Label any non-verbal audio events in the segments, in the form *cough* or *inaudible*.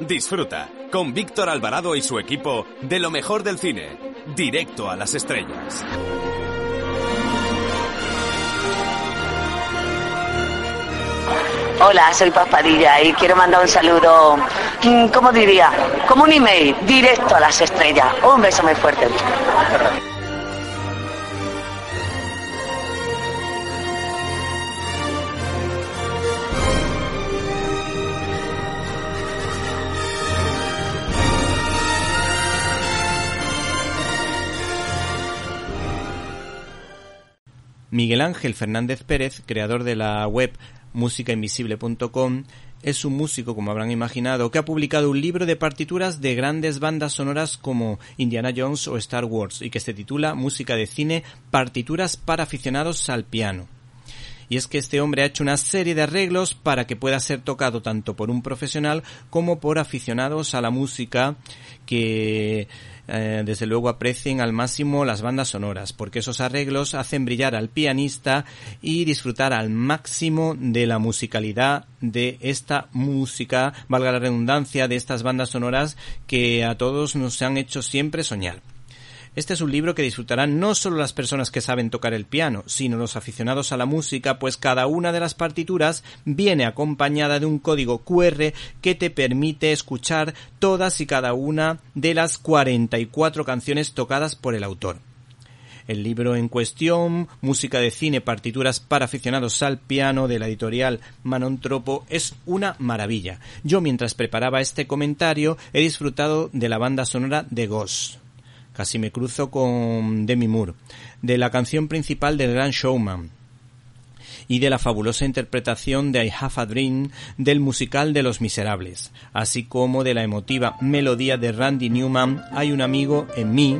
Disfruta con Víctor Alvarado y su equipo de lo mejor del cine, directo a las estrellas. Hola, soy Paspadilla y quiero mandar un saludo, mm, ¿cómo diría? Como un email, directo a las estrellas. Un beso muy fuerte. Miguel Ángel Fernández Pérez, creador de la web musicainvisible.com, es un músico, como habrán imaginado, que ha publicado un libro de partituras de grandes bandas sonoras como Indiana Jones o Star Wars y que se titula Música de cine, partituras para aficionados al piano. Y es que este hombre ha hecho una serie de arreglos para que pueda ser tocado tanto por un profesional como por aficionados a la música que eh, desde luego aprecien al máximo las bandas sonoras, porque esos arreglos hacen brillar al pianista y disfrutar al máximo de la musicalidad de esta música, valga la redundancia, de estas bandas sonoras que a todos nos han hecho siempre soñar. Este es un libro que disfrutarán no solo las personas que saben tocar el piano, sino los aficionados a la música, pues cada una de las partituras viene acompañada de un código QR que te permite escuchar todas y cada una de las 44 canciones tocadas por el autor. El libro en cuestión, Música de cine, partituras para aficionados al piano de la editorial Manontropo, es una maravilla. Yo mientras preparaba este comentario he disfrutado de la banda sonora de Ghost casi me cruzo con Demi Moore, de la canción principal del Gran Showman y de la fabulosa interpretación de I Have a Dream del musical de Los Miserables, así como de la emotiva melodía de Randy Newman Hay un amigo en mí,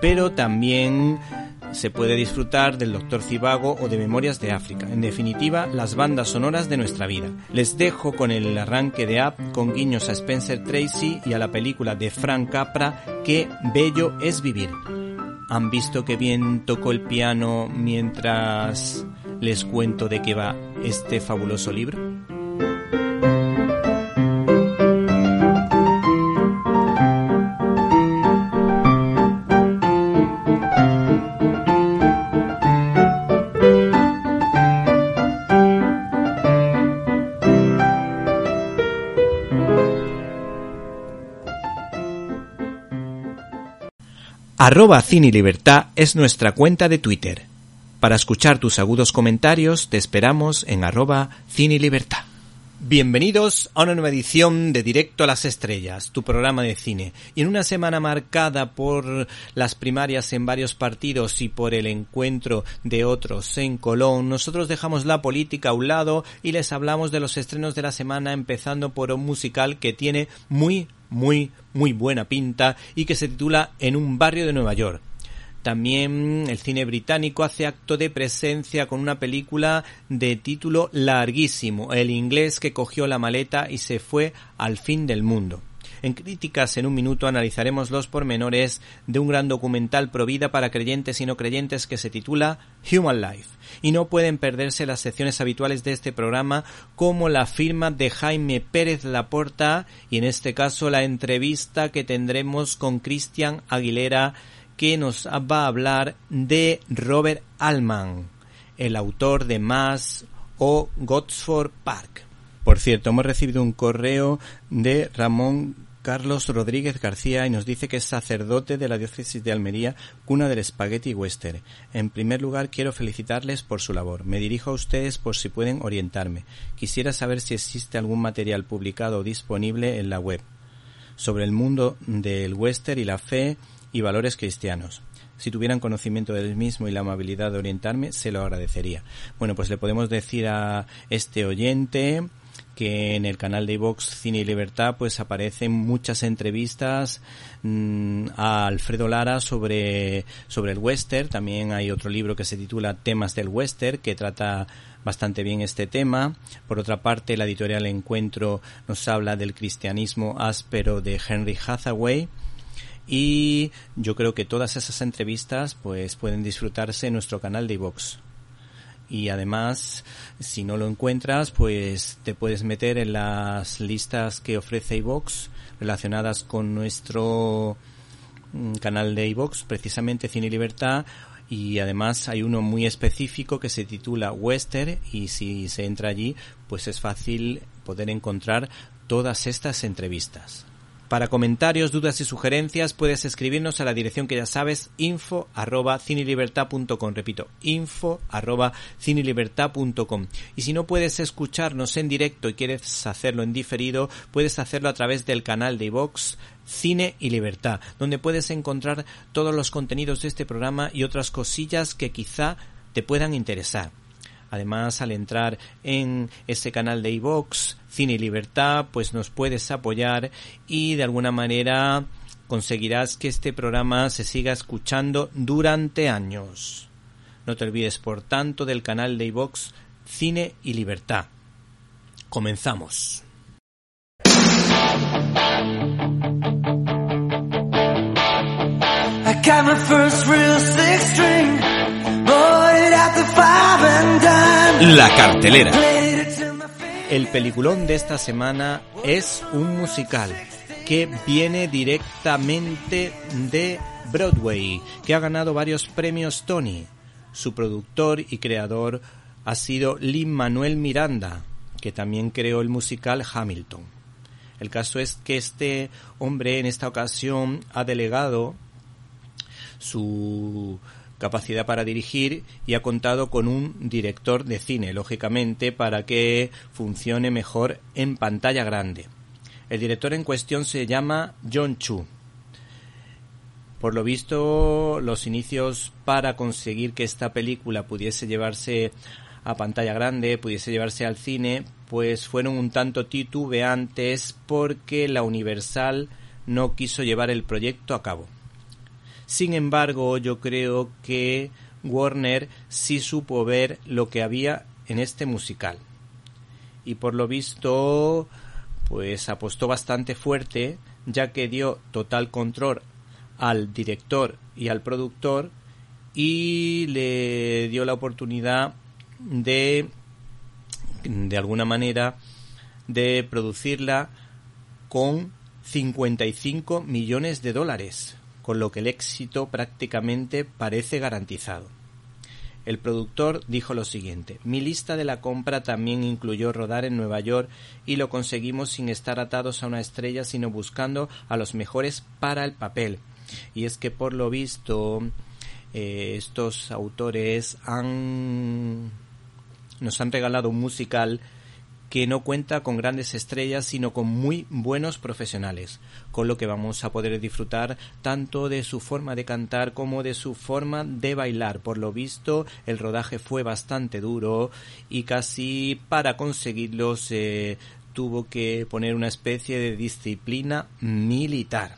pero también se puede disfrutar del Doctor Cibago o de Memorias de África. En definitiva, las bandas sonoras de nuestra vida. Les dejo con el arranque de Up con guiños a Spencer Tracy y a la película de Frank Capra, Qué bello es vivir. ¿Han visto que bien tocó el piano mientras les cuento de qué va este fabuloso libro? Arroba Cine Libertad es nuestra cuenta de Twitter. Para escuchar tus agudos comentarios te esperamos en arroba Cine Libertad. Bienvenidos a una nueva edición de Directo a las Estrellas, tu programa de cine. Y en una semana marcada por las primarias en varios partidos y por el encuentro de otros en Colón, nosotros dejamos la política a un lado y les hablamos de los estrenos de la semana, empezando por un musical que tiene muy, muy, muy buena pinta y que se titula En un barrio de Nueva York. También el cine británico hace acto de presencia con una película de título larguísimo, el inglés que cogió la maleta y se fue al fin del mundo. En críticas en un minuto analizaremos los pormenores de un gran documental pro vida para creyentes y no creyentes que se titula Human Life. Y no pueden perderse las secciones habituales de este programa como la firma de Jaime Pérez Laporta y en este caso la entrevista que tendremos con Cristian Aguilera que nos va a hablar de Robert Altman, el autor de Mass o Gosford Park. Por cierto, hemos recibido un correo de Ramón Carlos Rodríguez García y nos dice que es sacerdote de la diócesis de Almería, cuna del Spaghetti Western. En primer lugar, quiero felicitarles por su labor. Me dirijo a ustedes por si pueden orientarme. Quisiera saber si existe algún material publicado disponible en la web sobre el mundo del western y la fe y valores cristianos. Si tuvieran conocimiento del mismo y la amabilidad de orientarme, se lo agradecería. Bueno, pues le podemos decir a este oyente que en el canal de iVox Cine y Libertad pues aparecen muchas entrevistas mm, a Alfredo Lara sobre, sobre el western. También hay otro libro que se titula Temas del western que trata bastante bien este tema. Por otra parte, la editorial Encuentro nos habla del cristianismo áspero de Henry Hathaway y yo creo que todas esas entrevistas pues pueden disfrutarse en nuestro canal de iVox y además si no lo encuentras pues te puedes meter en las listas que ofrece iVox relacionadas con nuestro mm, canal de iVox precisamente Cine y Libertad y además hay uno muy específico que se titula Western y si se entra allí pues es fácil poder encontrar todas estas entrevistas. Para comentarios, dudas y sugerencias puedes escribirnos a la dirección que ya sabes, info arroba cinelibertad.com. Repito, info arroba. Y si no puedes escucharnos en directo y quieres hacerlo en diferido, puedes hacerlo a través del canal de iVox Cine y Libertad, donde puedes encontrar todos los contenidos de este programa y otras cosillas que quizá te puedan interesar. Además, al entrar en ese canal de iVox, Cine y Libertad, pues nos puedes apoyar y de alguna manera conseguirás que este programa se siga escuchando durante años. No te olvides, por tanto, del canal de iVox Cine y Libertad. Comenzamos. La cartelera. El peliculón de esta semana es un musical que viene directamente de Broadway, que ha ganado varios premios Tony. Su productor y creador ha sido Lin Manuel Miranda, que también creó el musical Hamilton. El caso es que este hombre en esta ocasión ha delegado su capacidad para dirigir y ha contado con un director de cine, lógicamente, para que funcione mejor en pantalla grande. El director en cuestión se llama John Chu. Por lo visto, los inicios para conseguir que esta película pudiese llevarse a pantalla grande, pudiese llevarse al cine, pues fueron un tanto titubeantes porque la Universal no quiso llevar el proyecto a cabo. Sin embargo, yo creo que Warner sí supo ver lo que había en este musical. Y por lo visto, pues apostó bastante fuerte, ya que dio total control al director y al productor y le dio la oportunidad de de alguna manera de producirla con 55 millones de dólares con lo que el éxito prácticamente parece garantizado. El productor dijo lo siguiente Mi lista de la compra también incluyó rodar en Nueva York y lo conseguimos sin estar atados a una estrella sino buscando a los mejores para el papel. Y es que por lo visto eh, estos autores han nos han regalado un musical que no cuenta con grandes estrellas, sino con muy buenos profesionales, con lo que vamos a poder disfrutar tanto de su forma de cantar como de su forma de bailar. Por lo visto, el rodaje fue bastante duro y casi para conseguirlo se tuvo que poner una especie de disciplina militar.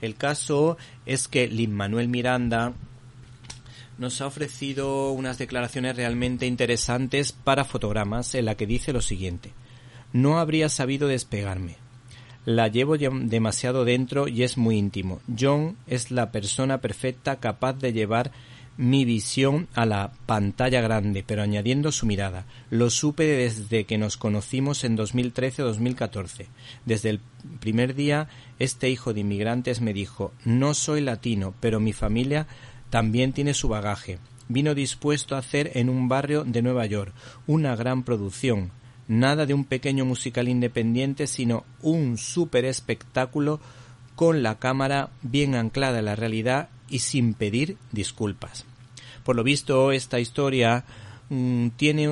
El caso es que Lin Manuel Miranda nos ha ofrecido unas declaraciones realmente interesantes para fotogramas en la que dice lo siguiente. No habría sabido despegarme. La llevo demasiado dentro y es muy íntimo. John es la persona perfecta capaz de llevar mi visión a la pantalla grande, pero añadiendo su mirada. Lo supe desde que nos conocimos en 2013-2014. Desde el primer día, este hijo de inmigrantes me dijo, no soy latino, pero mi familia también tiene su bagaje. Vino dispuesto a hacer en un barrio de Nueva York una gran producción, nada de un pequeño musical independiente, sino un super espectáculo con la cámara bien anclada en la realidad y sin pedir disculpas. Por lo visto, esta historia mm, tiene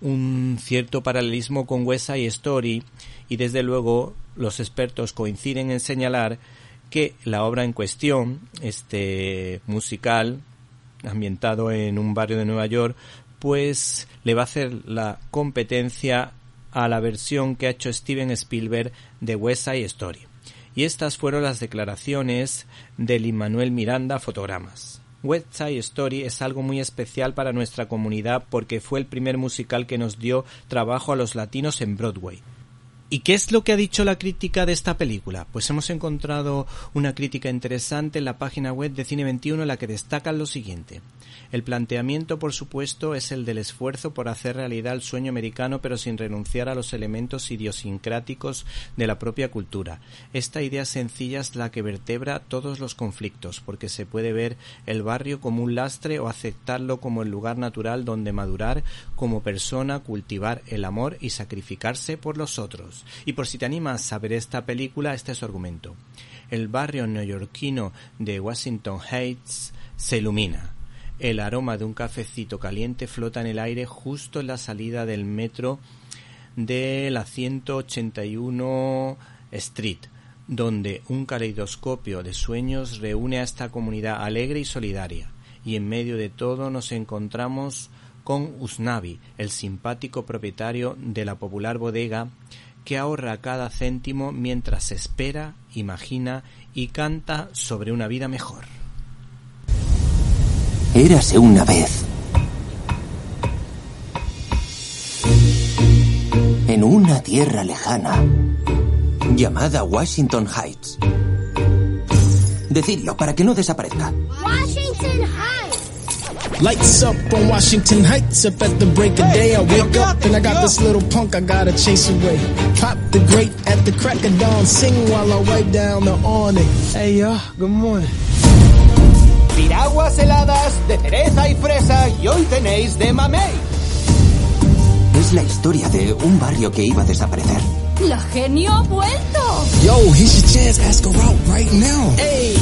un cierto paralelismo con West Side Story y desde luego los expertos coinciden en señalar que la obra en cuestión, este musical, ambientado en un barrio de Nueva York, pues le va a hacer la competencia a la versión que ha hecho Steven Spielberg de West Side Story. Y estas fueron las declaraciones del Immanuel Miranda Fotogramas. West Side Story es algo muy especial para nuestra comunidad porque fue el primer musical que nos dio trabajo a los latinos en Broadway ¿Y qué es lo que ha dicho la crítica de esta película? Pues hemos encontrado una crítica interesante en la página web de Cine 21 en la que destacan lo siguiente. El planteamiento, por supuesto, es el del esfuerzo por hacer realidad el sueño americano, pero sin renunciar a los elementos idiosincráticos de la propia cultura. Esta idea sencilla es la que vertebra todos los conflictos, porque se puede ver el barrio como un lastre o aceptarlo como el lugar natural donde madurar como persona, cultivar el amor y sacrificarse por los otros. Y por si te animas a ver esta película, este es su argumento. El barrio neoyorquino de Washington Heights se ilumina el aroma de un cafecito caliente flota en el aire justo en la salida del metro de la 181 Street, donde un caleidoscopio de sueños reúne a esta comunidad alegre y solidaria. Y en medio de todo nos encontramos con Usnavi, el simpático propietario de la popular bodega que ahorra cada céntimo mientras espera, imagina y canta sobre una vida mejor. Érase una vez. En una tierra lejana llamada Washington Heights. Decidlo para que no desaparezca. Washington Heights. Lights up on Washington Heights. Up at the break of day, I wake up and I got this little punk I gotta chase away. Pop the grate at the crack of dawn. Sing while I wipe down the awning. Hey, y'all, good morning. Piraguas heladas de cereza y fresa y hoy tenéis de mamey. Es la historia de un barrio que iba a desaparecer. ¡La genio ha vuelto! Yo, here's your chance. Ask her out right now. Hey.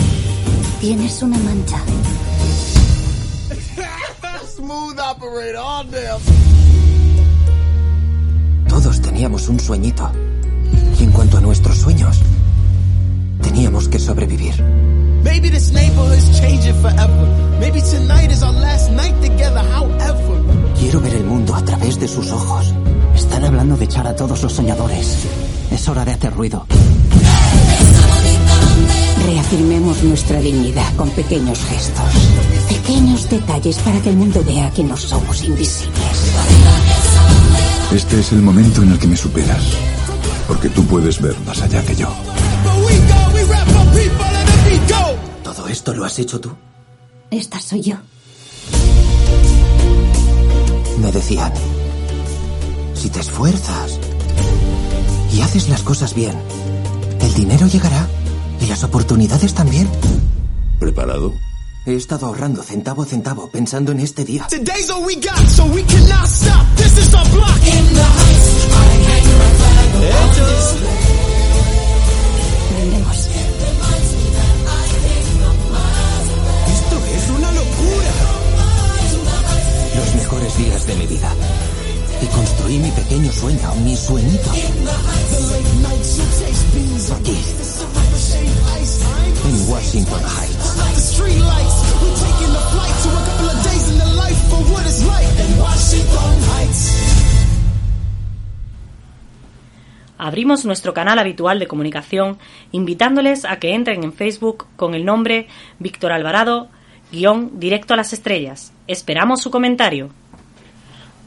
Tienes una mancha. Todos teníamos un sueñito. Y en cuanto a nuestros sueños, teníamos que sobrevivir. Maybe this neighborhood's changing forever. Maybe tonight is our last night together, however. Quiero ver el mundo a través de sus ojos. Están hablando de echar a todos los soñadores. Es hora de hacer ruido. Reafirmemos nuestra dignidad con pequeños gestos. Pequeños detalles para que el mundo vea que no somos invisibles. Este es el momento en el que me superas. Porque tú puedes ver más allá que yo. ¿Todo esto lo has hecho tú? Esta soy yo. Me decían, si te esfuerzas y haces las cosas bien, el dinero llegará y las oportunidades también. ¿Preparado? He estado ahorrando centavo a centavo pensando en este día. Vendemos. Esto es una locura. Los mejores días de mi vida. Y construí mi pequeño sueño, mi sueñito. Aquí. En Washington Heights. Abrimos nuestro canal habitual de comunicación invitándoles a que entren en Facebook con el nombre Víctor Alvarado, guion directo a las estrellas. Esperamos su comentario.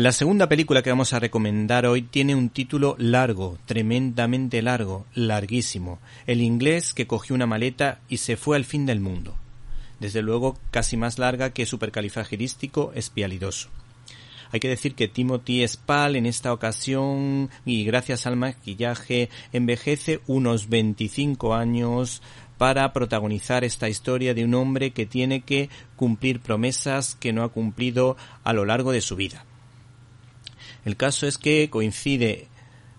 La segunda película que vamos a recomendar hoy tiene un título largo, tremendamente largo, larguísimo. El inglés que cogió una maleta y se fue al fin del mundo. Desde luego casi más larga que supercalifragirístico espialidoso. Hay que decir que Timothy Spall en esta ocasión y gracias al maquillaje envejece unos 25 años para protagonizar esta historia de un hombre que tiene que cumplir promesas que no ha cumplido a lo largo de su vida. El caso es que coincide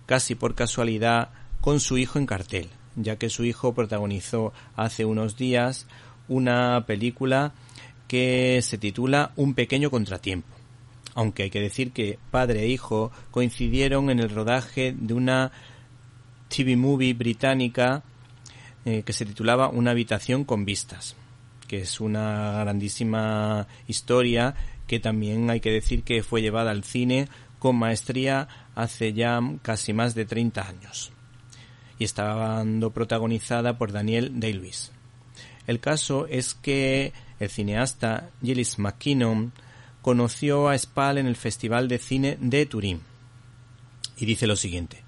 casi por casualidad con su hijo en cartel, ya que su hijo protagonizó hace unos días una película que se titula Un pequeño contratiempo. Aunque hay que decir que padre e hijo coincidieron en el rodaje de una TV movie británica eh, que se titulaba Una habitación con vistas, que es una grandísima historia que también hay que decir que fue llevada al cine con maestría hace ya casi más de 30 años y estaba protagonizada por Daniel Day-Lewis. El caso es que el cineasta Gillis McKinnon conoció a Spall en el Festival de Cine de Turín y dice lo siguiente.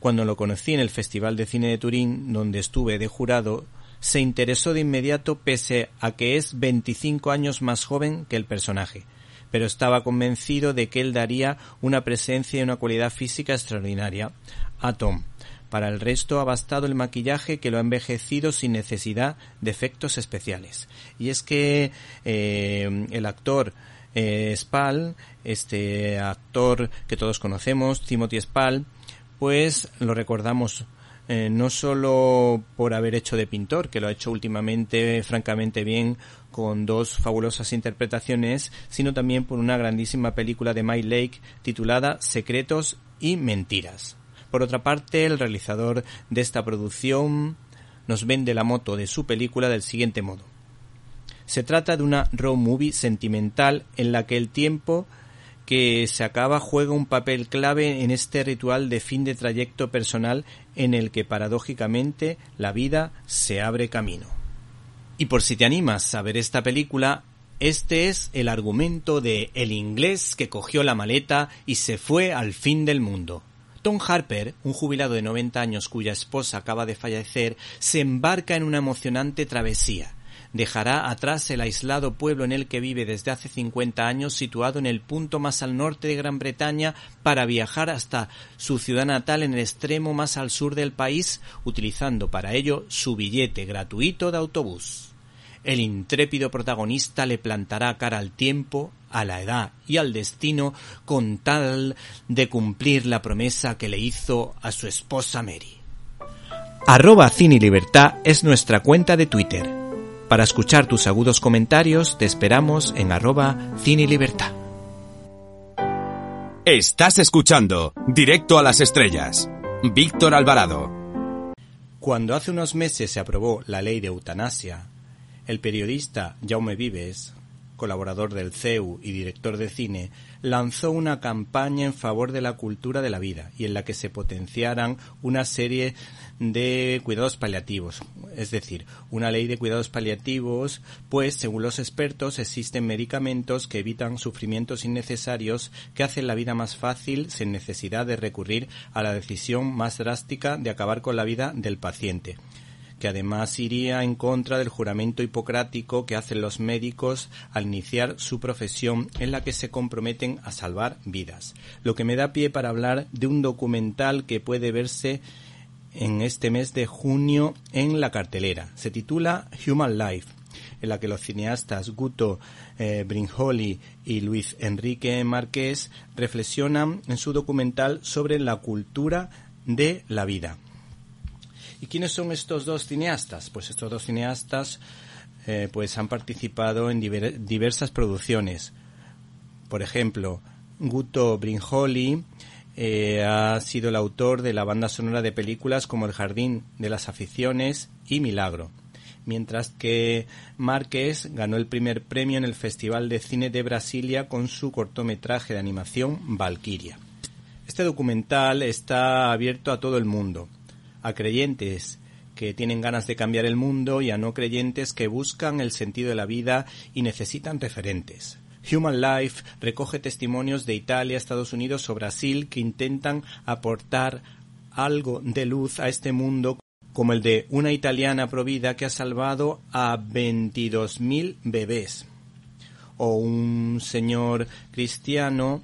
Cuando lo conocí en el Festival de Cine de Turín, donde estuve de jurado, se interesó de inmediato pese a que es 25 años más joven que el personaje, pero estaba convencido de que él daría una presencia y una cualidad física extraordinaria a Tom. Para el resto ha bastado el maquillaje que lo ha envejecido sin necesidad de efectos especiales. Y es que eh, el actor eh, Spall, este actor que todos conocemos, Timothy Spall, pues lo recordamos eh, no solo por haber hecho de pintor, que lo ha hecho últimamente francamente bien con dos fabulosas interpretaciones, sino también por una grandísima película de Mike Lake titulada Secretos y Mentiras. Por otra parte, el realizador de esta producción nos vende la moto de su película del siguiente modo. Se trata de una road movie sentimental en la que el tiempo que se acaba juega un papel clave en este ritual de fin de trayecto personal en el que paradójicamente la vida se abre camino. Y por si te animas a ver esta película, este es el argumento de el inglés que cogió la maleta y se fue al fin del mundo. Tom Harper, un jubilado de 90 años cuya esposa acaba de fallecer, se embarca en una emocionante travesía dejará atrás el aislado pueblo en el que vive desde hace 50 años, situado en el punto más al norte de Gran Bretaña, para viajar hasta su ciudad natal en el extremo más al sur del país, utilizando para ello su billete gratuito de autobús. El intrépido protagonista le plantará cara al tiempo, a la edad y al destino con tal de cumplir la promesa que le hizo a su esposa Mary. Arroba Cine Libertad es nuestra cuenta de Twitter. Para escuchar tus agudos comentarios te esperamos en arroba cine libertad. Estás escuchando Directo a las Estrellas. Víctor Alvarado. Cuando hace unos meses se aprobó la ley de eutanasia, el periodista Jaume Vives, colaborador del CEU y director de cine, lanzó una campaña en favor de la cultura de la vida y en la que se potenciaran una serie de cuidados paliativos, es decir, una ley de cuidados paliativos, pues según los expertos existen medicamentos que evitan sufrimientos innecesarios que hacen la vida más fácil sin necesidad de recurrir a la decisión más drástica de acabar con la vida del paciente que además iría en contra del juramento hipocrático que hacen los médicos al iniciar su profesión en la que se comprometen a salvar vidas. Lo que me da pie para hablar de un documental que puede verse en este mes de junio en la cartelera. Se titula Human Life, en la que los cineastas Guto eh, Brinjoli y Luis Enrique Márquez reflexionan en su documental sobre la cultura de la vida. ¿Y quiénes son estos dos cineastas? Pues estos dos cineastas eh, pues han participado en diversas producciones. Por ejemplo, Guto Brinjoli eh, ha sido el autor de la banda sonora de películas como El Jardín de las Aficiones y Milagro, mientras que Márquez ganó el primer premio en el Festival de Cine de Brasilia con su cortometraje de animación Valkyria. Este documental está abierto a todo el mundo, a creyentes que tienen ganas de cambiar el mundo y a no creyentes que buscan el sentido de la vida y necesitan referentes. Human Life recoge testimonios de Italia, Estados Unidos o Brasil que intentan aportar algo de luz a este mundo como el de una italiana provida que ha salvado a 22.000 bebés o un señor cristiano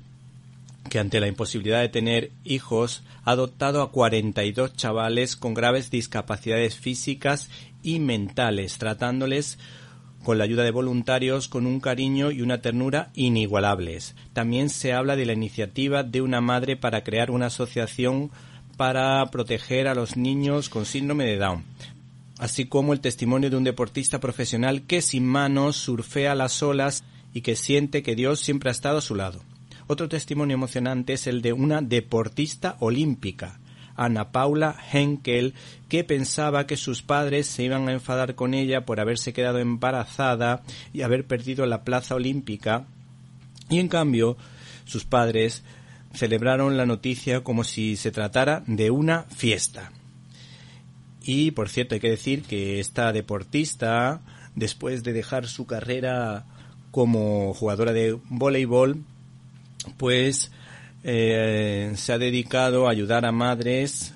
que ante la imposibilidad de tener hijos ha adoptado a 42 chavales con graves discapacidades físicas y mentales, tratándoles con la ayuda de voluntarios con un cariño y una ternura inigualables. También se habla de la iniciativa de una madre para crear una asociación para proteger a los niños con síndrome de Down. así como el testimonio de un deportista profesional que sin manos surfea las olas y que siente que Dios siempre ha estado a su lado. Otro testimonio emocionante es el de una deportista olímpica, Ana Paula Henkel, que pensaba que sus padres se iban a enfadar con ella por haberse quedado embarazada y haber perdido la plaza olímpica, y en cambio sus padres celebraron la noticia como si se tratara de una fiesta. Y por cierto, hay que decir que esta deportista, después de dejar su carrera como jugadora de voleibol, pues eh, se ha dedicado a ayudar a madres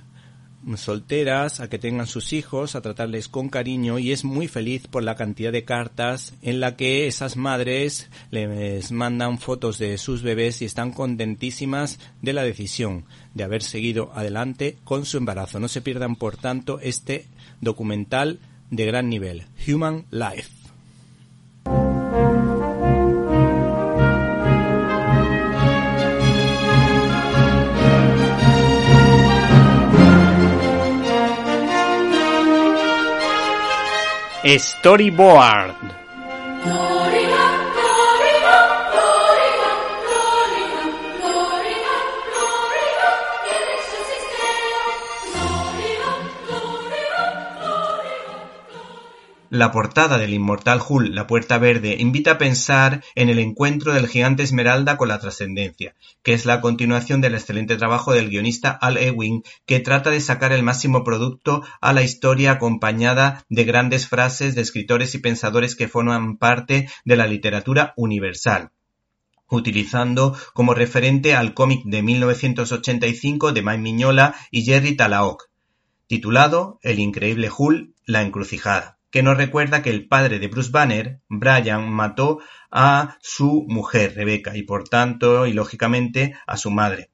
solteras a que tengan sus hijos, a tratarles con cariño y es muy feliz por la cantidad de cartas en la que esas madres les mandan fotos de sus bebés y están contentísimas de la decisión de haber seguido adelante con su embarazo. No se pierdan, por tanto, este documental de gran nivel, Human Life. Storyboard. La portada del inmortal Hull, La Puerta Verde, invita a pensar en el encuentro del gigante Esmeralda con la trascendencia, que es la continuación del excelente trabajo del guionista Al Ewing, que trata de sacar el máximo producto a la historia acompañada de grandes frases de escritores y pensadores que forman parte de la literatura universal utilizando como referente al cómic de 1985 de Mike Miñola y Jerry Talaoc, titulado El increíble Hull, la encrucijada que nos recuerda que el padre de Bruce Banner, Brian, mató a su mujer, Rebecca, y por tanto, y lógicamente, a su madre.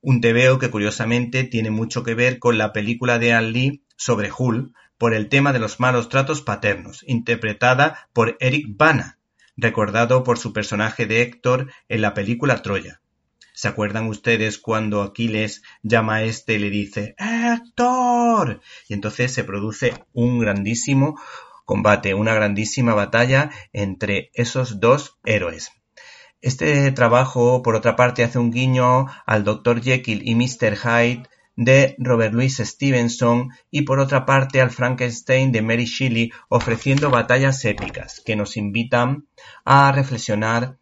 Un tebeo que curiosamente tiene mucho que ver con la película de Al Lee sobre Hull por el tema de los malos tratos paternos, interpretada por Eric Bana, recordado por su personaje de Héctor en la película Troya. ¿Se acuerdan ustedes cuando Aquiles llama a este y le dice ¡Héctor! Y entonces se produce un grandísimo combate, una grandísima batalla entre esos dos héroes. Este trabajo, por otra parte, hace un guiño al Dr. Jekyll y Mr. Hyde de Robert Louis Stevenson y por otra parte al Frankenstein de Mary Shelley ofreciendo batallas épicas que nos invitan a reflexionar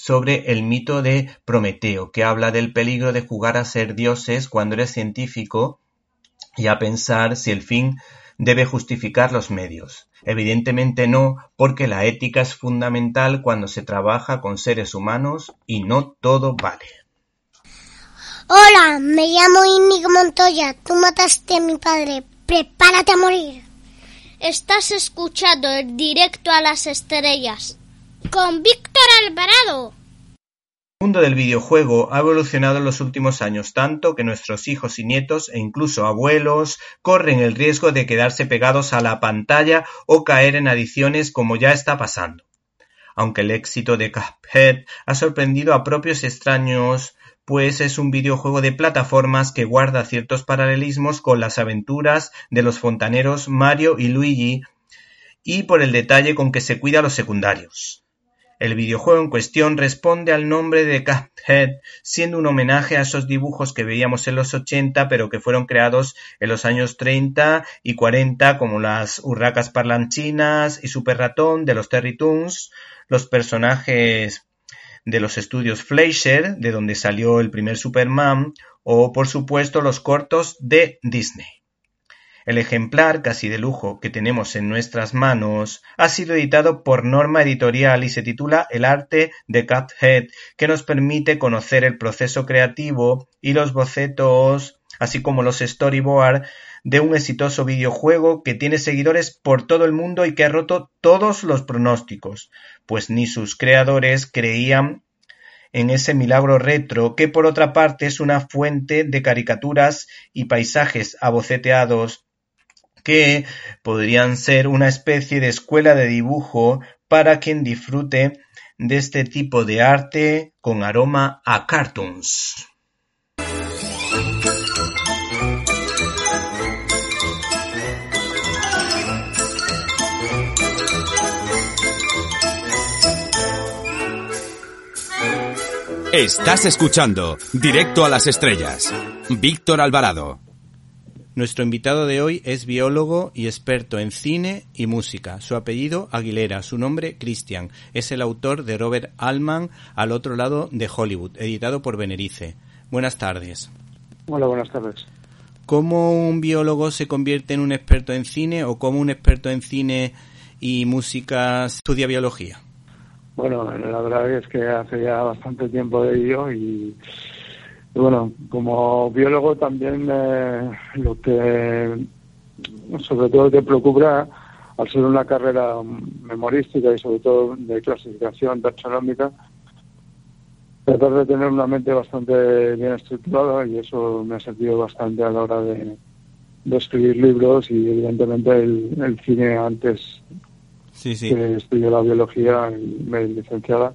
sobre el mito de Prometeo, que habla del peligro de jugar a ser dioses cuando eres científico y a pensar si el fin debe justificar los medios. Evidentemente no, porque la ética es fundamental cuando se trabaja con seres humanos y no todo vale. Hola, me llamo Inigo Montoya. Tú mataste a mi padre. Prepárate a morir. Estás escuchando el directo a las estrellas con Víctor Alvarado. El mundo del videojuego ha evolucionado en los últimos años tanto que nuestros hijos y nietos e incluso abuelos corren el riesgo de quedarse pegados a la pantalla o caer en adicciones como ya está pasando. Aunque el éxito de Cuphead ha sorprendido a propios extraños, pues es un videojuego de plataformas que guarda ciertos paralelismos con las aventuras de los fontaneros Mario y Luigi y por el detalle con que se cuida a los secundarios. El videojuego en cuestión responde al nombre de Cuphead, siendo un homenaje a esos dibujos que veíamos en los 80, pero que fueron creados en los años 30 y 40, como las urracas parlanchinas y Super Ratón de los Terry Toons, los personajes de los estudios Fleischer, de donde salió el primer Superman, o por supuesto los cortos de Disney. El ejemplar casi de lujo que tenemos en nuestras manos ha sido editado por Norma Editorial y se titula El arte de Cuphead, que nos permite conocer el proceso creativo y los bocetos, así como los storyboards de un exitoso videojuego que tiene seguidores por todo el mundo y que ha roto todos los pronósticos, pues ni sus creadores creían en ese milagro retro que por otra parte es una fuente de caricaturas y paisajes aboceteados que podrían ser una especie de escuela de dibujo para quien disfrute de este tipo de arte con aroma a cartoons. Estás escuchando Directo a las Estrellas. Víctor Alvarado. Nuestro invitado de hoy es biólogo y experto en cine y música. Su apellido Aguilera, su nombre Christian. Es el autor de Robert Altman Al otro lado de Hollywood, editado por Benerice. Buenas tardes. Hola, buenas tardes. ¿Cómo un biólogo se convierte en un experto en cine o cómo un experto en cine y música estudia biología? Bueno, la verdad es que hace ya bastante tiempo de ello y, bueno, como biólogo también eh, lo que sobre todo te preocupa al ser una carrera memorística y sobre todo de clasificación taxonómica, tratar de tener una mente bastante bien estructurada y eso me ha servido bastante a la hora de, escribir libros y evidentemente el cine antes sí, sí. que estudió la biología y me licenciada,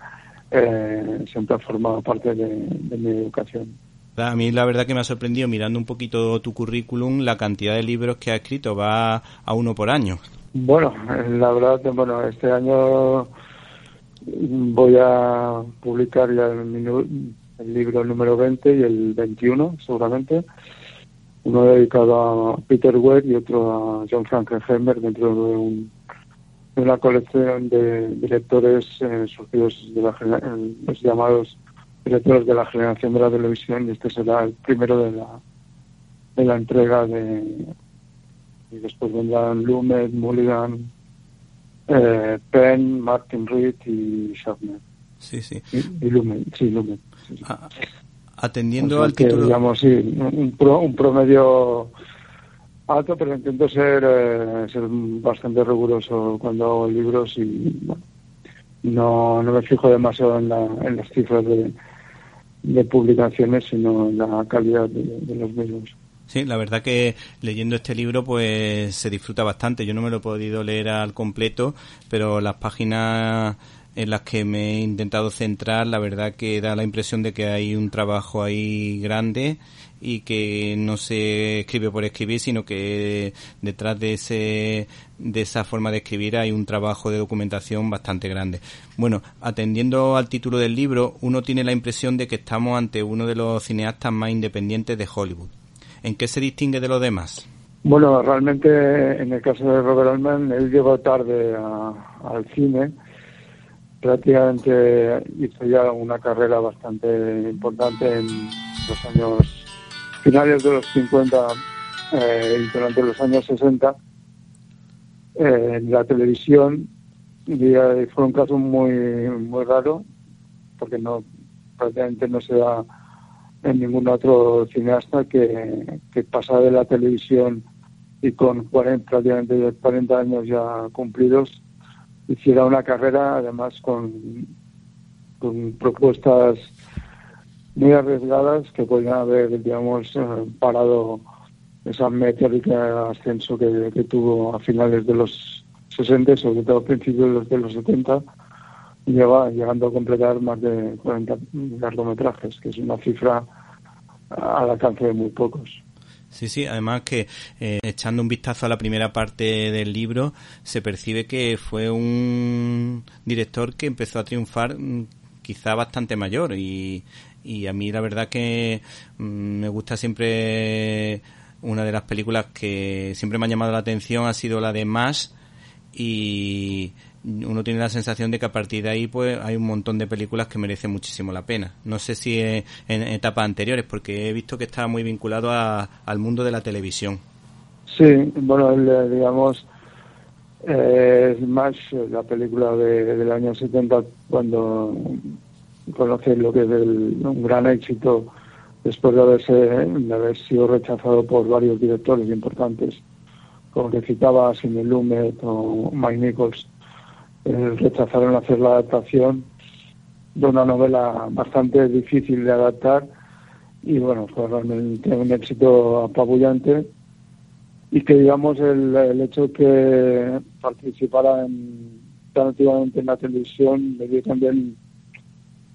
eh, siempre ha formado parte de, mi educación. A mí la verdad que me ha sorprendido mirando un poquito tu currículum la cantidad de libros que ha escrito, va a uno por año. Bueno, la verdad, bueno, este año voy a publicar ya el, el libro número 20 y el 21 seguramente, uno dedicado a Peter Webb y otro a John Frankenheimer dentro de un una colección de directores eh, surgidos de la los llamados directores de la generación de la televisión y este será el primero de la de la entrega de y después vendrán Lumet, Mulligan, eh, Penn, Martin Reed y Schaffner. Sí, sí. Y, Lumet, sí, Lumet. Ah, atendiendo al título... Digamos, sí, un, un promedio alto, pero intento ser, eh, ser bastante riguroso cuando hago libros y no, no me fijo demasiado en, la, en las cifras de, de publicaciones, sino la calidad de, los mismos. Sí, la verdad que leyendo este libro pues se disfruta bastante. Yo no me lo he podido leer al completo, pero las páginas en las que me he intentado centrar, la verdad que da la impresión de que hay un trabajo ahí grande y que no se escribe por escribir, sino que detrás de ese de esa forma de escribir hay un trabajo de documentación bastante grande. Bueno, atendiendo al título del libro, uno tiene la impresión de que estamos ante uno de los cineastas más independientes de Hollywood. ¿En qué se distingue de los demás? Bueno, realmente en el caso de Robert Altman, él llegó tarde al cine. Prácticamente hizo ya una carrera bastante importante en los años finales de los 50 eh, y durante los años 60 eh, la televisión fue un caso muy muy raro porque no prácticamente no se da en ningún otro cineasta que, que pasa de la televisión y con 40, prácticamente 40 años ya cumplidos hiciera una carrera además con, con propuestas muy arriesgadas que podrían haber, digamos, eh, parado esa meteórica ascenso que, tuvo a finales de los 60 sobre todo a principios de los 70, lleva, llegando a completar más de 40 largometrajes, que es una cifra al alcance de muy pocos. Sí, sí, además que eh, echando un vistazo a la primera parte del libro, se percibe que fue un director que empezó a triunfar mm, quizá bastante mayor y y a mí la verdad que mm, me gusta siempre una de las películas que siempre me ha llamado la atención ha sido la de Mash y uno tiene la sensación de que a partir de ahí pues hay un montón de películas que merecen muchísimo la pena. No sé si en etapas anteriores porque he visto que está muy vinculado al mundo de la televisión. Sí, bueno, digamos, eh, más la película de, del año 70 cuando conoce lo que es un gran éxito después de haberse haber sido rechazado por varios directores importantes, como que citaba Sidney Lumet o Mike Nichols, eh, rechazaron hacer la adaptación de una novela bastante difícil de adaptar y bueno, fue realmente un éxito apabullante y que digamos el, el hecho que participara en, tan activamente en la televisión le dio también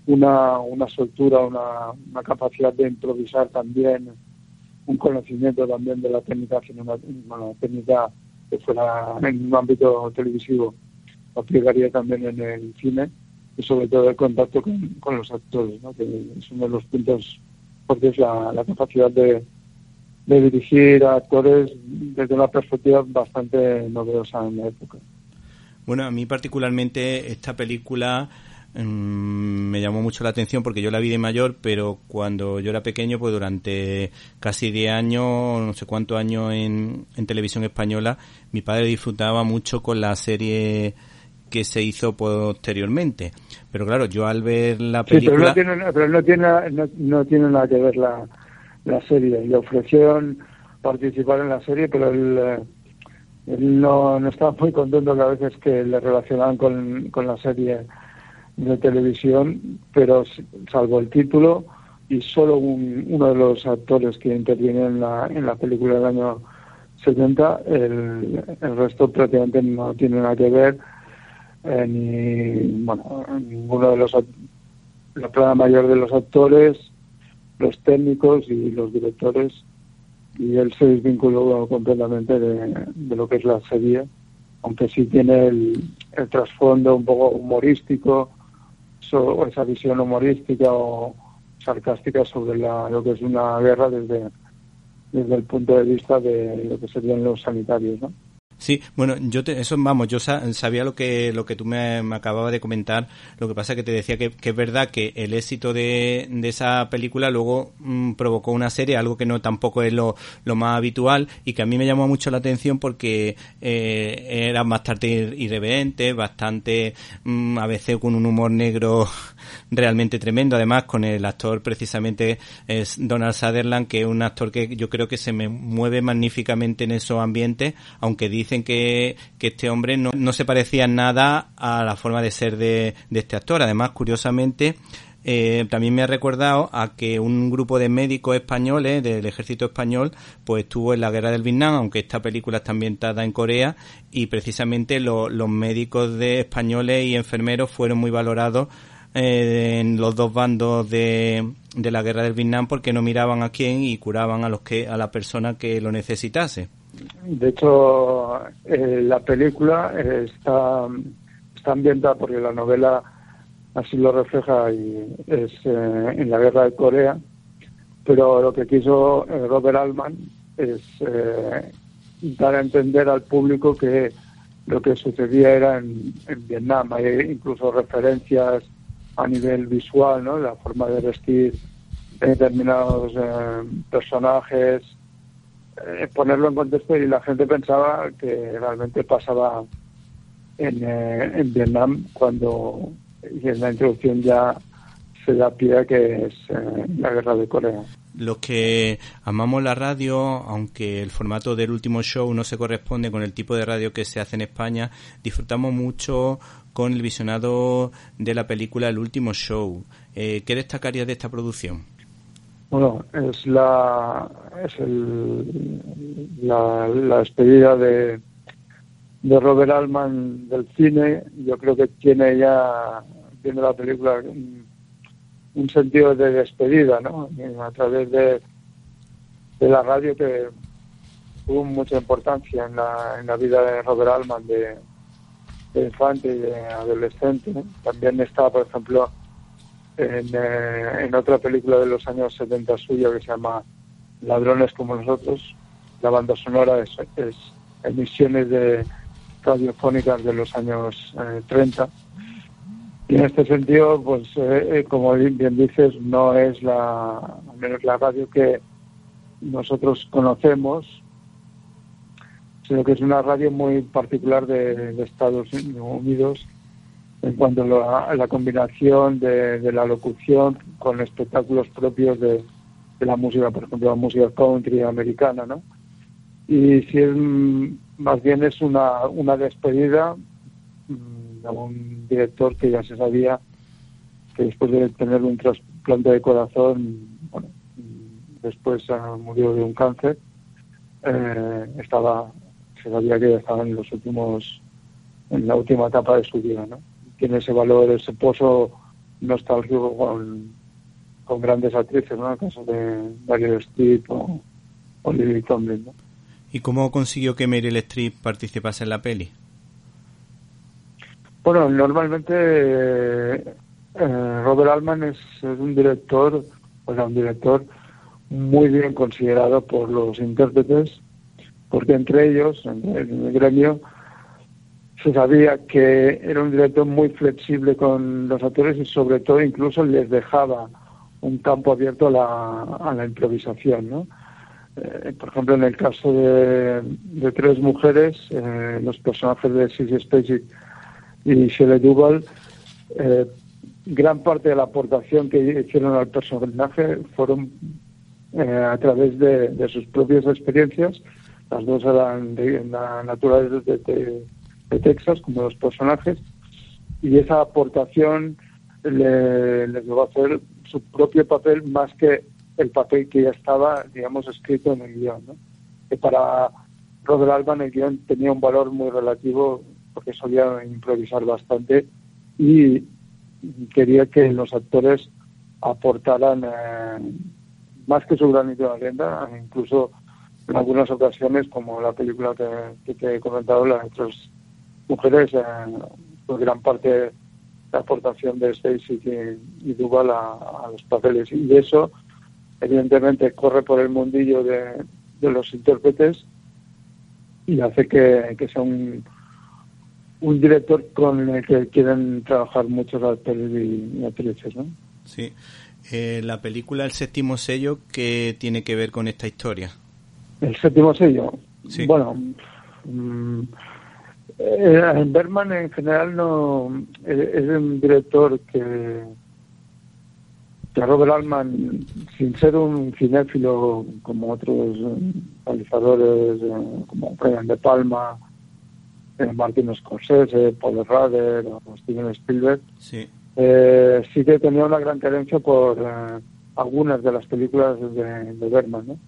una, una soltura, una, una capacidad de improvisar también, un conocimiento también de la técnica bueno, técnica que fuera en un ámbito televisivo, aplicaría también en el cine y sobre todo el contacto con, los actores, ¿no? que es uno de los puntos porque es la, la capacidad de, de dirigir a actores desde una perspectiva bastante novedosa en la época. Bueno, a mí particularmente esta película me llamó mucho la atención porque yo la vi de mayor, pero cuando yo era pequeño, pues durante casi 10 años, no sé cuántos años en, en televisión española, mi padre disfrutaba mucho con la serie que se hizo posteriormente. Pero claro, yo al ver la película... pero, no tiene, no, tiene, nada que ver la, la serie. Le ofrecieron participar en la serie, pero él, eh, él no, no estaba muy contento que a veces que le relacionaban con, con la serie de televisión, pero salvo el título y solo uno de los actores que interviene en la, en la película del año 70, el, el resto prácticamente no tiene nada que ver eh, ni bueno ninguno de los la plana mayor de los actores los técnicos y los directores y él se desvinculó completamente de, lo que es la serie aunque sí tiene el, trasfondo un poco humorístico o esa visión humorística o sarcástica sobre la, lo que es una guerra desde desde el punto de vista de lo que serían los sanitarios ¿no? Sí, bueno, yo te, eso vamos, yo sabía lo que lo que tú me, acababas de comentar. Lo que pasa que te decía que, es verdad que el éxito de, de esa película luego mm, provocó una serie, algo que no tampoco es lo, lo más habitual y que a mí me llamó mucho la atención porque eh, era bastante irreverente, bastante mm, a veces con un humor negro realmente tremendo. Además, con el actor precisamente es Donald Sutherland, que es un actor que yo creo que se me mueve magníficamente en esos ambientes, aunque dice dicen que, este hombre no, no, se parecía nada a la forma de ser de, este actor. Además, curiosamente, eh, también me ha recordado a que un grupo de médicos españoles del ejército español pues estuvo en la guerra del Vietnam, aunque esta película está ambientada en Corea y precisamente los médicos de españoles y enfermeros fueron muy valorados eh, en los dos bandos de, de la guerra del Vietnam porque no miraban a quién y curaban a los que a la persona que lo necesitase. De hecho, eh, la película está, está ambientada porque la novela así lo refleja y es eh, en la guerra de Corea, pero lo que quiso eh, Robert Altman es dar a entender al público que lo que sucedía era en, Vietnam. Hay incluso referencias a nivel visual, ¿no? La forma de vestir de determinados personajes, eh, ponerlo en contexto y la gente pensaba que realmente pasaba en, eh, en Vietnam cuando y en la introducción ya se da pie que es eh, la guerra de Corea. Los que amamos la radio, aunque el formato del último show no se corresponde con el tipo de radio que se hace en España, disfrutamos mucho con el visionado de la película El último show. ¿Qué destacarías de esta producción? Bueno, es la es el, la, la despedida de, de Robert Altman del cine. Yo creo que tiene ya, viendo la película, un, sentido de despedida, ¿no? A través de, de la radio que tuvo mucha importancia en la, en la vida de Robert Altman de, de infante y de adolescente. También está, por ejemplo, eh, en, otra película de los años 70 suya que se llama Ladrones como nosotros. La banda sonora es, emisiones de radiofónicas de los años 30. Eh, y en este sentido, pues eh, como bien dices, no es la, menos la radio que nosotros conocemos, sino que es una radio muy particular de Estados Unidos en cuanto a la, combinación de, la locución con espectáculos propios de, la música, por ejemplo, la música country americana, ¿no? Y si es, mm, más bien es una, una despedida mm, a un director que ya se sabía que después de tener un trasplante de corazón, bueno, mm, después murió de un cáncer, eh, estaba, se sabía que estaba en los últimos, en la última etapa de su vida, ¿no? tiene ese valor, ese pozo nostálgico con, con grandes actrices, ¿no? En el caso de Meryl Streep o, Lily Tomlin, ¿Y cómo consiguió que Meryl Streep participase en la peli? Bueno, normalmente eh, Robert Altman es, un director, o sea, un director muy bien considerado por los intérpretes, porque entre ellos, en el gremio, se sabía que era un director muy flexible con los actores y sobre todo incluso les dejaba un campo abierto a la, a la improvisación, ¿no? Eh, por ejemplo, en el caso de, tres mujeres, eh, los personajes de Sissy Spacek y Shelley Duvall, eh, gran parte de la aportación que hicieron al personaje fueron a través de, sus propias experiencias. Las dos eran de, naturales de, de, Texas, como los personajes, y esa aportación le, les va a hacer su propio papel más que el papel que ya estaba, digamos, escrito en el guion. ¿no? Que para Robert Alban el guion tenía un valor muy relativo porque solía improvisar bastante y quería que los actores aportaran eh, más que su granito de arena, incluso en algunas ocasiones, como la película que, te he comentado, las otras mujeres, eh, pues gran parte la aportación de Stacy y, Duval a, los papeles. Y eso, evidentemente, corre por el mundillo de, los intérpretes y hace que, sea un, un director con el que quieren trabajar muchos actores y, actrices. ¿no? Sí. Eh, la película El séptimo sello, ¿qué tiene que ver con esta historia? El séptimo sello. Sí. Bueno, mm, eh, Berman en general no es, un director que, que Robert Altman, sin ser un cinéfilo como otros realizadores eh, como Brian De Palma, eh, Martin Scorsese, Paul Rader o Steven Spielberg, sí. Eh, sí que tenía una gran carencia por algunas de las películas de, Berman. ¿no?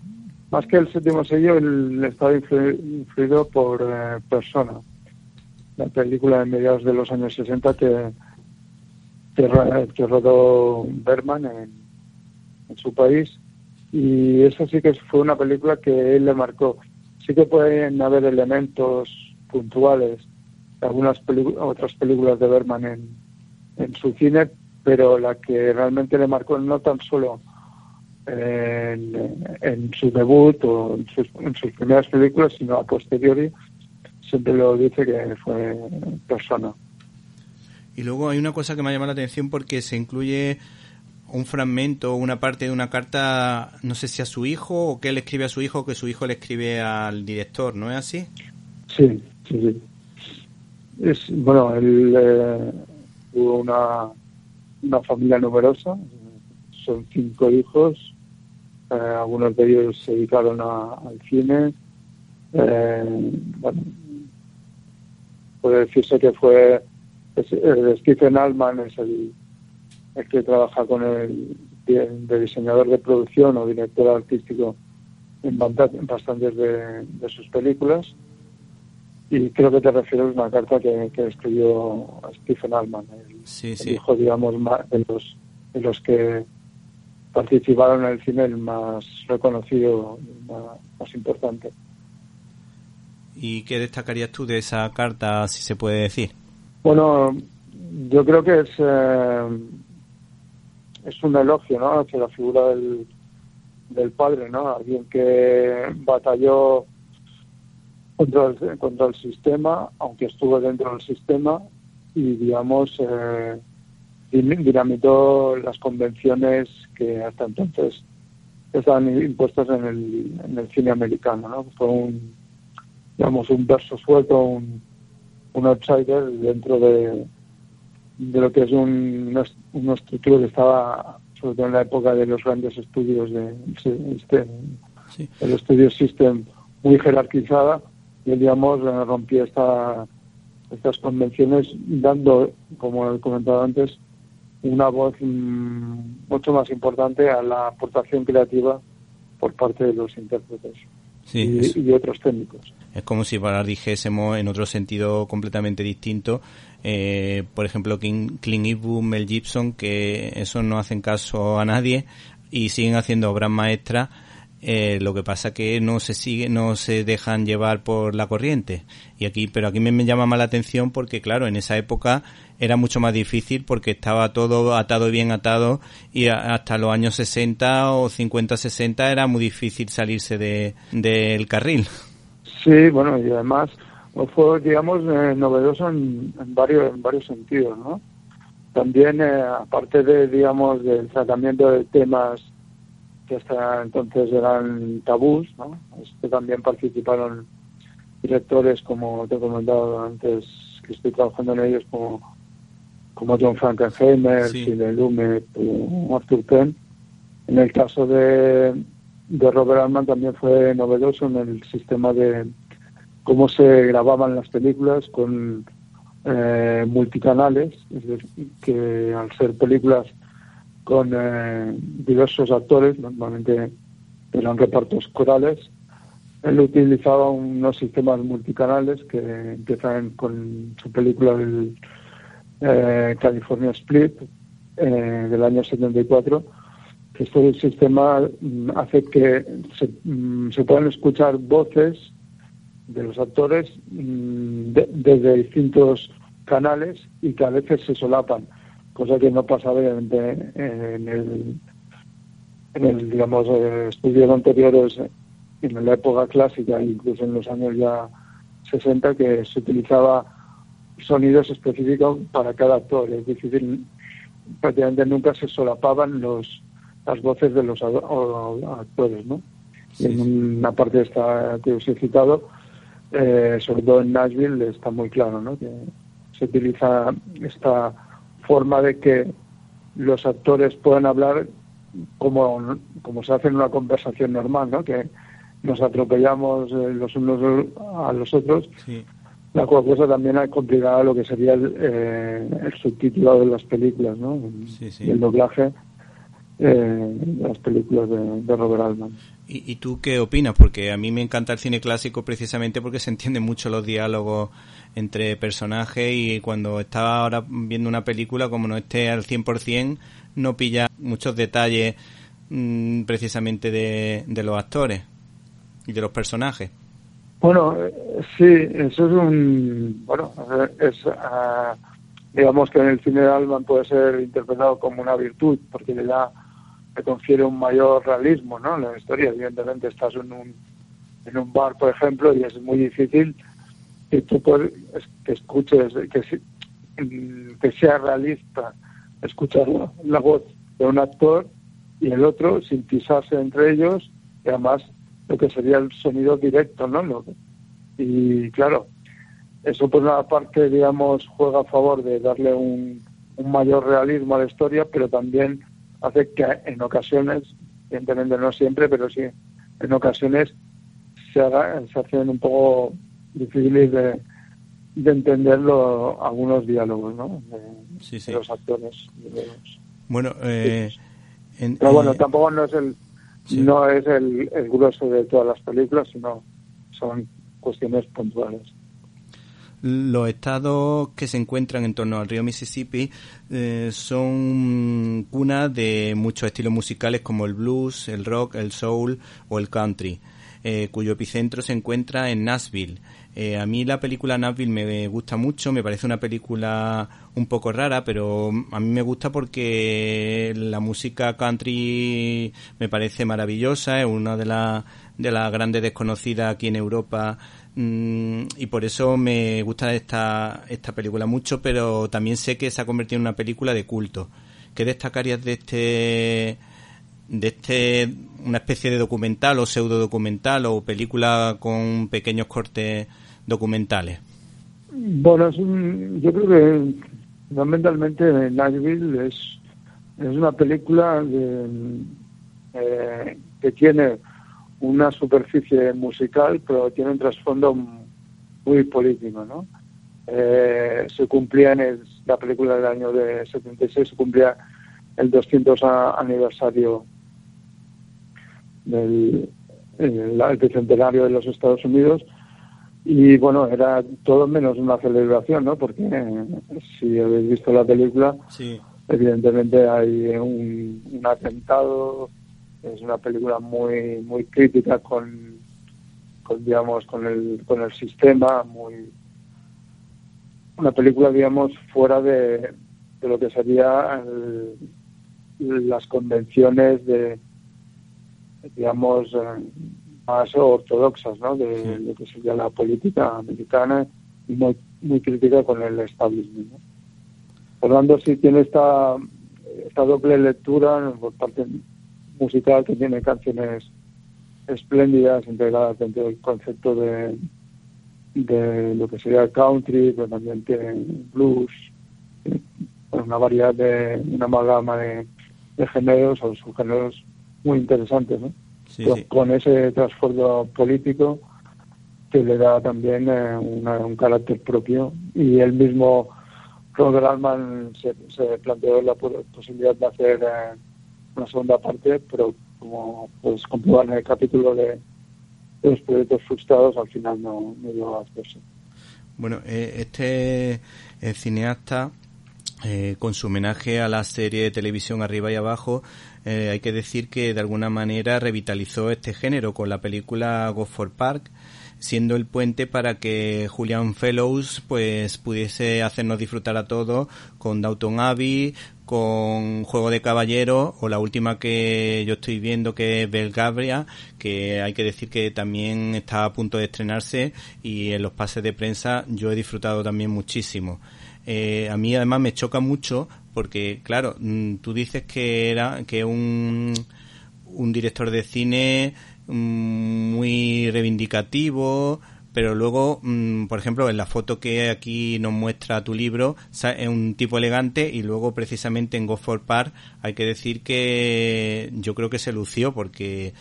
Más que el séptimo sello, él estaba influido por Persona la película de mediados de los años 60 que, que, rodó Berman en, su país y eso sí que fue una película que él le marcó. Sí que pueden haber elementos puntuales de algunas otras películas de Berman en, en su cine, pero la que realmente le marcó no tan solo en, en su debut o en sus, en sus primeras películas, sino a posteriori, siempre lo dice que fue persona. Y luego hay una cosa que me ha llamado la atención porque se incluye un fragmento, una parte de una carta, no sé si a su hijo o que él escribe a su hijo o que su hijo le escribe al director, ¿no es así? Sí, sí, sí. Es, bueno, él eh, tuvo una, una familia numerosa, son cinco hijos, eh, algunos de ellos se dedicaron al cine. Eh, bueno, puede decirse que fue Stephen Altman es el, el que trabaja con el de diseñador de producción o director artístico en bastantes de, sus películas. Y creo que te refieres a una carta que, escribió Stephen Altman el, hijo digamos de los de los que participaron en el cine el más reconocido más importante ¿Y qué destacarías tú de esa carta, si se puede decir? Bueno, yo creo que es, eh, es un elogio ¿no? hacia la figura del, del padre, ¿no? Alguien que batalló contra el, contra el sistema, aunque estuvo dentro del sistema, y digamos, eh, dinamitó las convenciones que hasta entonces estaban impuestas en el, en el cine americano, ¿no? Fue un digamos, un verso suelto, un, un outsider dentro de, de lo que es un, una, estructura que estaba, sobre todo en la época de los grandes estudios de, este, el estudio system muy jerarquizada, y él, digamos, rompía esta, estas convenciones dando, como he comentado antes, una voz mm, mucho más importante a la aportación creativa por parte de los intérpretes y, otros técnicos. Es como si para dijésemos en otro sentido completamente distinto, eh, por ejemplo, Clint Eastwood, Mel Gibson, que eso no hacen caso a nadie y siguen haciendo obras maestras Eh, lo que pasa que no se sigue, no se dejan llevar por la corriente. Y aquí, pero aquí me, llama más la atención porque, claro, en esa época era mucho más difícil porque estaba todo atado y bien atado y hasta los años 60 o 50, 60 era muy difícil salirse de, del carril. Sí, bueno, y además fue, digamos, eh, novedoso en, varios, en varios sentidos, ¿no? También, eh, aparte de, digamos, del tratamiento de temas que hasta entonces eran tabús, ¿no? Este, también participaron directores, como te he comentado antes, que estoy trabajando en ellos, como, como John Frankenheimer, sí. Lumet o Arthur Penn. En el caso de, de Robert Altman también fue novedoso en el sistema de cómo se grababan las películas con eh, multicanales, es decir, que al ser películas con eh, diversos actores, normalmente eran repartos corales, él utilizaba unos sistemas multicanales que empiezan con su película del eh, California Split del año 74 este sistema mm, hace que se, mm, se puedan escuchar voces de los actores mm, desde distintos canales y que a veces se solapan, cosa que no pasa obviamente en el, en el digamos, eh, estudios anteriores en la época clásica, incluso en los años ya 60, que se utilizaba sonidos específicos para cada actor, es decir, prácticamente nunca se solapaban los las voces de los actores, ¿no? en una parte de esta que os he citado, eh, sobre todo en Nashville, está muy claro, ¿no? Que se utiliza esta forma de que los actores puedan hablar como, como se hace en una conversación normal, ¿no? Que nos atropellamos eh, los unos a los otros. La cual cosa también ha complicado lo que sería el, eh, el subtitulado de las películas, ¿no? Y el doblaje eh, las películas de, Robert Altman. ¿Y, tú qué opinas? Porque a mí me encanta el cine clásico precisamente porque se entienden mucho los diálogos entre personajes y cuando estaba ahora viendo una película, como no esté al 100%, no pilla muchos detalles mm, precisamente de, los actores y de los personajes. Bueno, eh, sí, eso es un. Bueno, es. Ah, digamos que en el cine de Altman puede ser interpretado como una virtud, porque le da te confiere un mayor realismo ¿no? en la historia. Evidentemente estás en un, en un bar, por ejemplo, y es muy difícil que tú puedes, que escuches, que, que sea realista escuchar la, voz de un actor y el otro sin pisarse entre ellos y además lo que sería el sonido directo, ¿no? y claro, eso por una parte, digamos, juega a favor de darle un, un mayor realismo a la historia, pero también hace que en ocasiones, evidentemente no siempre, pero sí en ocasiones se, haga, se hacen un poco difíciles de, de entenderlo algunos diálogos ¿no? de, los actores. Bueno, eh, pero bueno, tampoco no es el no es el, el grueso de todas las películas, sino son cuestiones puntuales los estados que se encuentran en torno al río Mississippi eh, son cunas de muchos estilos musicales como el blues, el rock, el soul o el country, eh, cuyo epicentro se encuentra en Nashville. Eh, a mí la película Nashville me gusta mucho, me parece una película un poco rara, pero a mí me gusta porque la música country me parece maravillosa, es una de las de las grandes desconocidas aquí en Europa Mm, y por eso me gusta esta, esta película mucho, pero también sé que se ha convertido en una película de culto. ¿Qué destacarías de este de este una especie de documental o pseudo documental o película con pequeños cortes documentales? Bueno, es yo creo que fundamentalmente Nashville es, es una película eh, que tiene una superficie musical, pero tiene un trasfondo muy político, ¿no? Eh, se cumplía en la película del año de 76, se cumplía el 200 aniversario del el, bicentenario de los Estados Unidos. Y bueno, era todo menos una celebración, ¿no? Porque si habéis visto la película, evidentemente hay un, un atentado. Es una película muy muy crítica con, con digamos con el con el sistema, muy una película digamos fuera de, de lo que sería las convenciones de digamos eh, más ortodoxas ¿no? de lo que sería la política americana y muy, muy crítica con el establishment. ¿no? Fernando sí tiene esta, esta doble lectura por parte musical que tiene canciones espléndidas integradas dentro del concepto de, de lo que sería el country, pero también tiene blues, una variedad de una amalgama de, de géneros o subgéneros muy interesantes, ¿no? con, ese trasfondo político que le da también eh, un carácter propio y el mismo Robert Altman se, planteó la posibilidad de hacer eh, una segunda parte, pero como pues comprobar en el capítulo de, los proyectos frustrados, al final no, no llegó a hacerse. Bueno, eh, este cineasta, con su homenaje a la serie de televisión Arriba y Abajo, eh, hay que decir que de alguna manera revitalizó este género con la película Go for Park, siendo el puente para que Julian Fellows pues pudiese hacernos disfrutar a todos con Downton Abbey, con Juego de Caballero o la última que yo estoy viendo que es Belgabria, que hay que decir que también está a punto de estrenarse y en los pases de prensa yo he disfrutado también muchísimo. Eh, a mí además me choca mucho porque, claro, mm, tú dices que era que un, un director de cine mm, muy reivindicativo, pero luego, mm, por ejemplo, en la foto que aquí nos muestra tu libro, es un tipo elegante y luego precisamente en Go for Park hay que decir que yo creo que se lució porque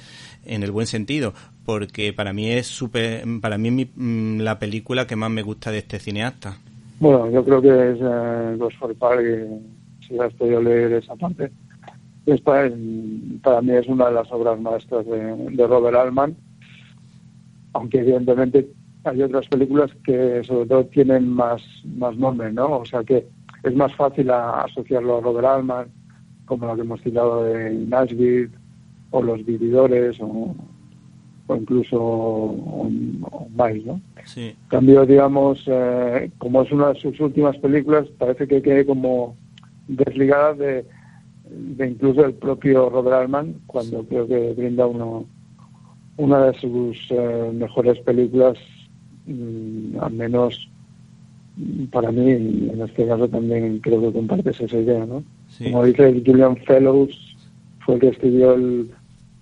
en el buen sentido, porque para mí es super, para mí es la película que más me gusta de este cineasta. Bueno, yo creo que es eh, Ghost for Park, si has podido leer esa parte. Esta es, para mí es una de las obras maestras de, Robert Altman, aunque evidentemente hay otras películas que sobre todo tienen más, más nombre, ¿no? O sea que es más fácil asociarlo a Robert Altman, como la que hemos citado de Nashville, o Los Vividores, o, o incluso más, ¿no? Sí. cambio, digamos, eh, como es una de sus últimas películas, parece que quede como desligada de, incluso el propio Robert Altman, cuando creo que brinda uno, una de sus eh, mejores películas, mm, al menos para mí, en este caso también creo que compartes esa idea, ¿no? Como dice Julian Fellows, fue el que escribió el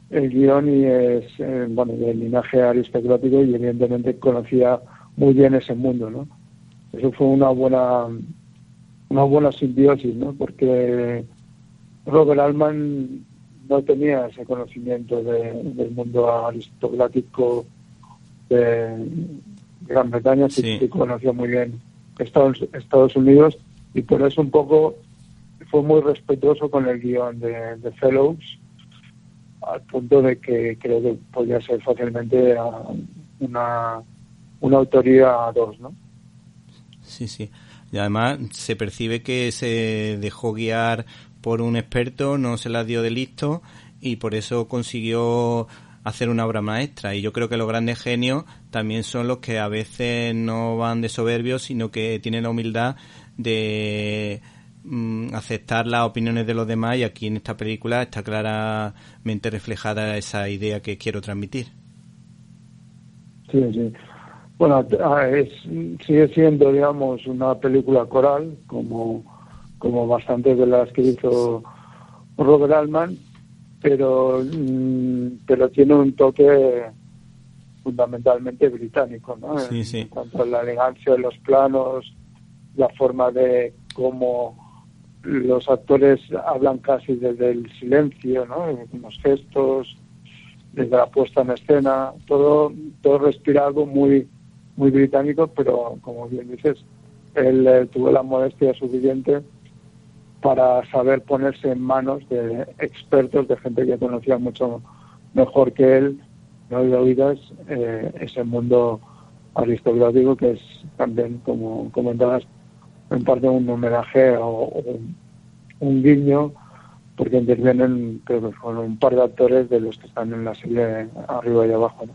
el guion y es, eh, bueno, del linaje aristocrático y evidentemente conocía muy bien ese mundo, ¿no? Eso fue una buena, una buena simbiosis, ¿no? Porque Robert Altman no tenía ese conocimiento del mundo aristocrático de Gran Bretaña, sí, que conocía muy bien Estados, Estados Unidos y por eso un poco fue muy respetuoso con el guion de, de Fellows al punto de que creo que podría ser fácilmente una, una autoría a dos, ¿no? Sí, sí. Y además se percibe que se dejó guiar por un experto, no se la dio de listo y por eso consiguió hacer una obra maestra. Y yo creo que los grandes genios también son los que a veces no van de soberbios, sino que tienen la humildad de Mm, aceptar las opiniones de los demás y aquí en esta película está claramente reflejada esa idea que quiero transmitir. Sí, sí. Bueno, es, sigue siendo, digamos, una película coral, como, como bastantes de las que hizo Robert Altman, pero, mm, pero tiene un toque fundamentalmente británico, ¿no? Sí, sí. En cuanto a la elegancia de los planos, la forma de cómo los actores hablan casi desde el silencio, ¿no? los gestos, desde la puesta en escena, todo, todo respira algo muy, muy británico, pero como bien dices, él eh, tuvo la modestia suficiente para saber ponerse en manos de expertos, de gente que conocía mucho mejor que él, no de oídas, eh, ese mundo aristocrático que es también, como comentabas, en parte un homenaje o, un guiño porque intervienen creo que con un par de actores de los que están en la serie arriba y abajo.